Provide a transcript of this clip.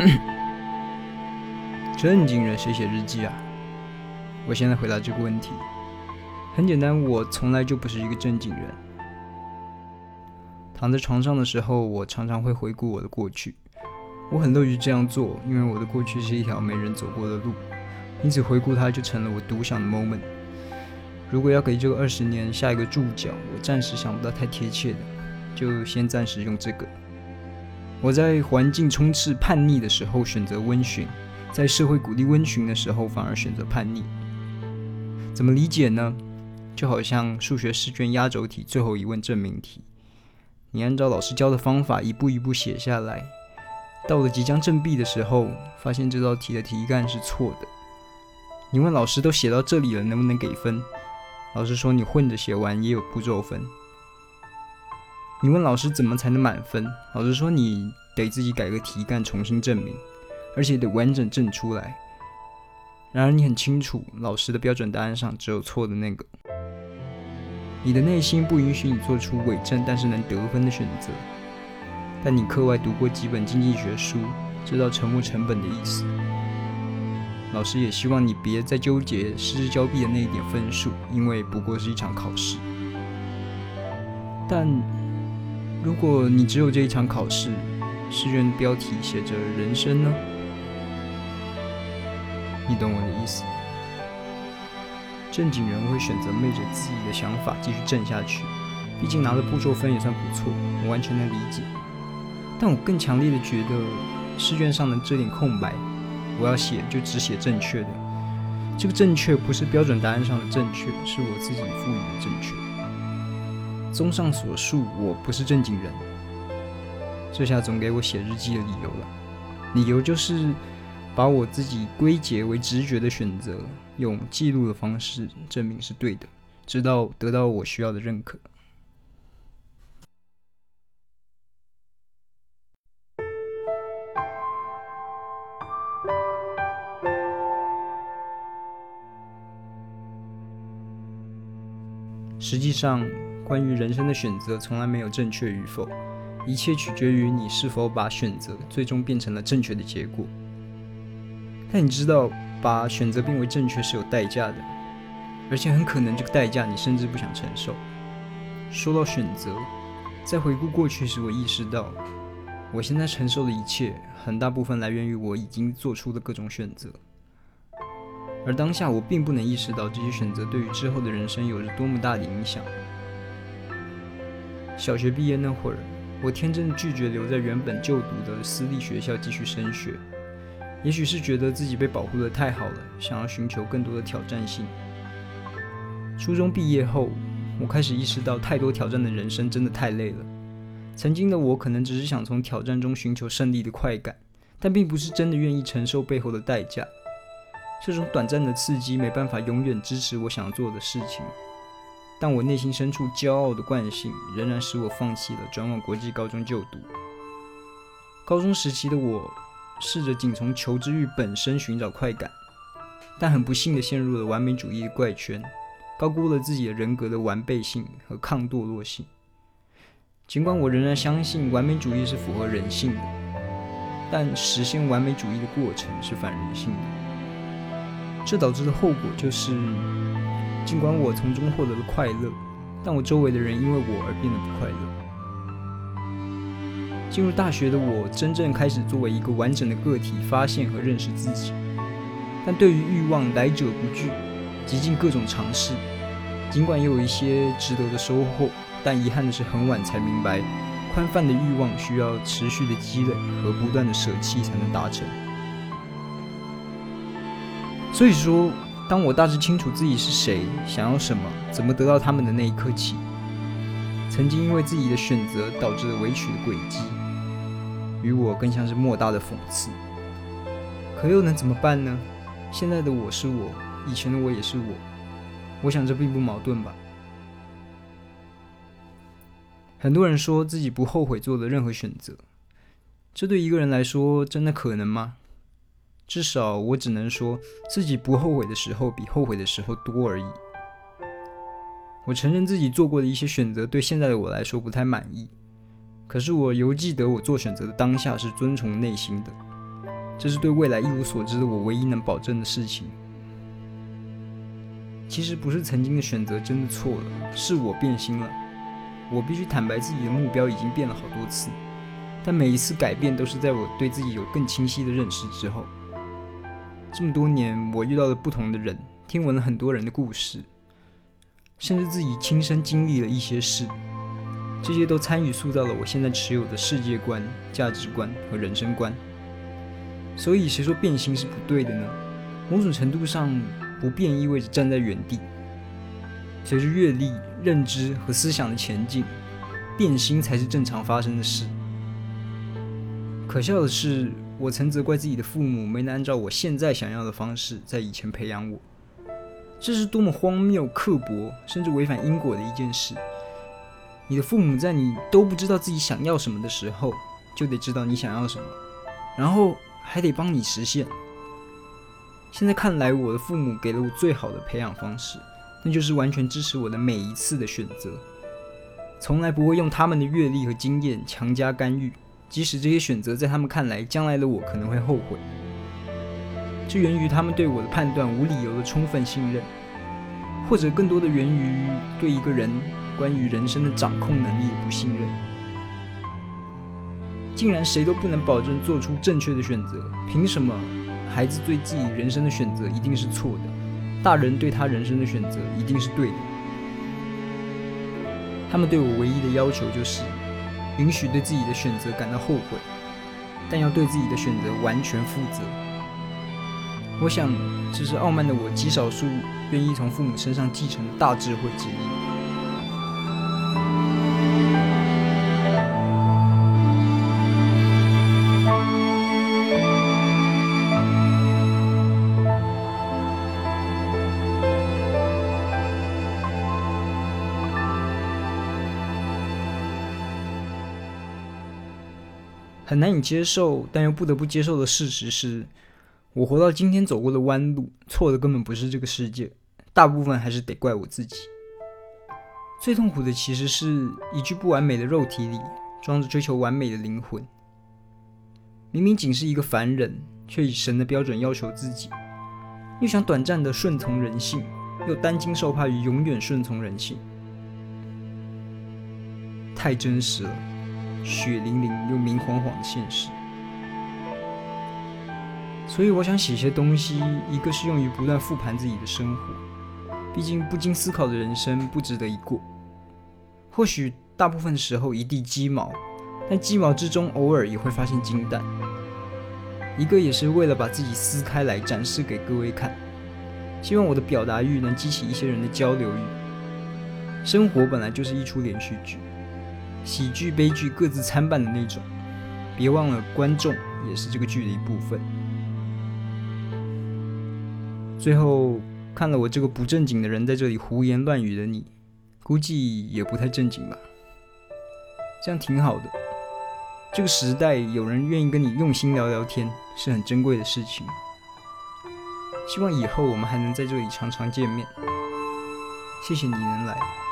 正经人谁写日记啊？我现在回答这个问题很简单，我从来就不是一个正经人。躺在床上的时候，我常常会回顾我的过去。我很乐于这样做，因为我的过去是一条没人走过的路，因此回顾它就成了我独享的 moment。如果要给这个二十年下一个注脚，我暂时想不到太贴切的，就先暂时用这个。我在环境充斥叛逆的时候选择温驯，在社会鼓励温驯的时候反而选择叛逆。怎么理解呢？就好像数学试卷压轴题最后一问证明题。你按照老师教的方法一步一步写下来，到了即将正毕的时候，发现这道题的题干是错的。你问老师都写到这里了，能不能给分？老师说你混着写完也有步骤分。你问老师怎么才能满分？老师说你得自己改个题干重新证明，而且得完整证出来。然而你很清楚，老师的标准答案上只有错的那个。你的内心不允许你做出伪证但是能得分的选择，但你课外读过几本经济学书，知道沉没成本的意思。老师也希望你别再纠结失之交臂的那一点分数，因为不过是一场考试。但如果你只有这一场考试，试卷标题写着“人生”呢？你懂我的意思。正经人会选择昧着自己的想法继续正下去，毕竟拿了步骤分也算不错，我完全能理解。但我更强烈的觉得，试卷上的这点空白，我要写就只写正确的。这个正确不是标准答案上的正确，是我自己赋予的正确。综上所述，我不是正经人。这下总给我写日记的理由了，理由就是。把我自己归结为直觉的选择，用记录的方式证明是对的，直到得到我需要的认可。实际上，关于人生的选择，从来没有正确与否，一切取决于你是否把选择最终变成了正确的结果。但你知道，把选择变为正确是有代价的，而且很可能这个代价你甚至不想承受。说到选择，在回顾过去时，我意识到，我现在承受的一切，很大部分来源于我已经做出的各种选择。而当下，我并不能意识到这些选择对于之后的人生有着多么大的影响。小学毕业那会儿，我天真的拒绝留在原本就读的私立学校继续升学。也许是觉得自己被保护的太好了，想要寻求更多的挑战性。初中毕业后，我开始意识到，太多挑战的人生真的太累了。曾经的我可能只是想从挑战中寻求胜利的快感，但并不是真的愿意承受背后的代价。这种短暂的刺激没办法永远支持我想做的事情，但我内心深处骄傲的惯性仍然使我放弃了转往国际高中就读。高中时期的我。试着仅从求知欲本身寻找快感，但很不幸地陷入了完美主义的怪圈，高估了自己的人格的完备性和抗堕落性。尽管我仍然相信完美主义是符合人性的，但实现完美主义的过程是反人性的。这导致的后果就是，尽管我从中获得了快乐，但我周围的人因为我而变得不快乐。进入大学的我，真正开始作为一个完整的个体发现和认识自己。但对于欲望，来者不拒，极尽各种尝试。尽管也有一些值得的收获，但遗憾的是，很晚才明白，宽泛的欲望需要持续的积累和不断的舍弃才能达成。所以说，当我大致清楚自己是谁、想要什么、怎么得到他们的那一刻起，曾经因为自己的选择导致了委屈的轨迹。与我更像是莫大的讽刺，可又能怎么办呢？现在的我是我，以前的我也是我，我想这并不矛盾吧。很多人说自己不后悔做的任何选择，这对一个人来说真的可能吗？至少我只能说自己不后悔的时候比后悔的时候多而已。我承认自己做过的一些选择对现在的我来说不太满意。可是我犹记得，我做选择的当下是遵从内心的，这是对未来一无所知的我唯一能保证的事情。其实不是曾经的选择真的错了，是我变心了。我必须坦白，自己的目标已经变了好多次，但每一次改变都是在我对自己有更清晰的认识之后。这么多年，我遇到了不同的人，听闻了很多人的故事，甚至自己亲身经历了一些事，这些都参与塑造了我现在持有的世界观、价值观和人生观。所以，谁说变心是不对的呢？某种程度上，不变意味着站在原地。随着阅历、认知和思想的前进，变心才是正常发生的事。可笑的是，我曾责怪自己的父母没能按照我现在想要的方式在以前培养我，这是多么荒谬、刻薄，甚至违反因果的一件事。你的父母在你都不知道自己想要什么的时候，就得知道你想要什么，然后还得帮你实现。现在看来，我的父母给了我最好的培养方式。那就是完全支持我的每一次的选择，从来不会用他们的阅历和经验强加干预，即使这些选择在他们看来，将来的我可能会后悔。这源于他们对我的判断无理由的充分信任，或者更多的源于对一个人关于人生的掌控能力的不信任。竟然谁都不能保证做出正确的选择，凭什么孩子对自己人生的选择一定是错的？大人对他人生的选择一定是对的。他们对我唯一的要求就是，允许对自己的选择感到后悔，但要对自己的选择完全负责。我想，这是傲慢的我极少数愿意从父母身上继承的大智慧之一。很难以接受，但又不得不接受的事实是，我活到今天走过的弯路，错的根本不是这个世界，大部分还是得怪我自己。最痛苦的其实是一具不完美的肉体里装着追求完美的灵魂。明明仅是一个凡人，却以神的标准要求自己，又想短暂的顺从人性，又担惊受怕于永远顺从人性，太真实了。血淋淋又明晃晃的现实，所以我想写些东西，一个是用于不断复盘自己的生活，毕竟不经思考的人生不值得一过。或许大部分时候一地鸡毛，但鸡毛之中偶尔也会发现金蛋。一个也是为了把自己撕开来展示给各位看，希望我的表达欲能激起一些人的交流欲。生活本来就是一出连续剧。喜剧、悲剧各自参半的那种，别忘了观众也是这个剧的一部分。最后看了我这个不正经的人在这里胡言乱语的你，估计也不太正经吧？这样挺好的。这个时代有人愿意跟你用心聊聊天，是很珍贵的事情。希望以后我们还能在这里常常见面。谢谢你能来。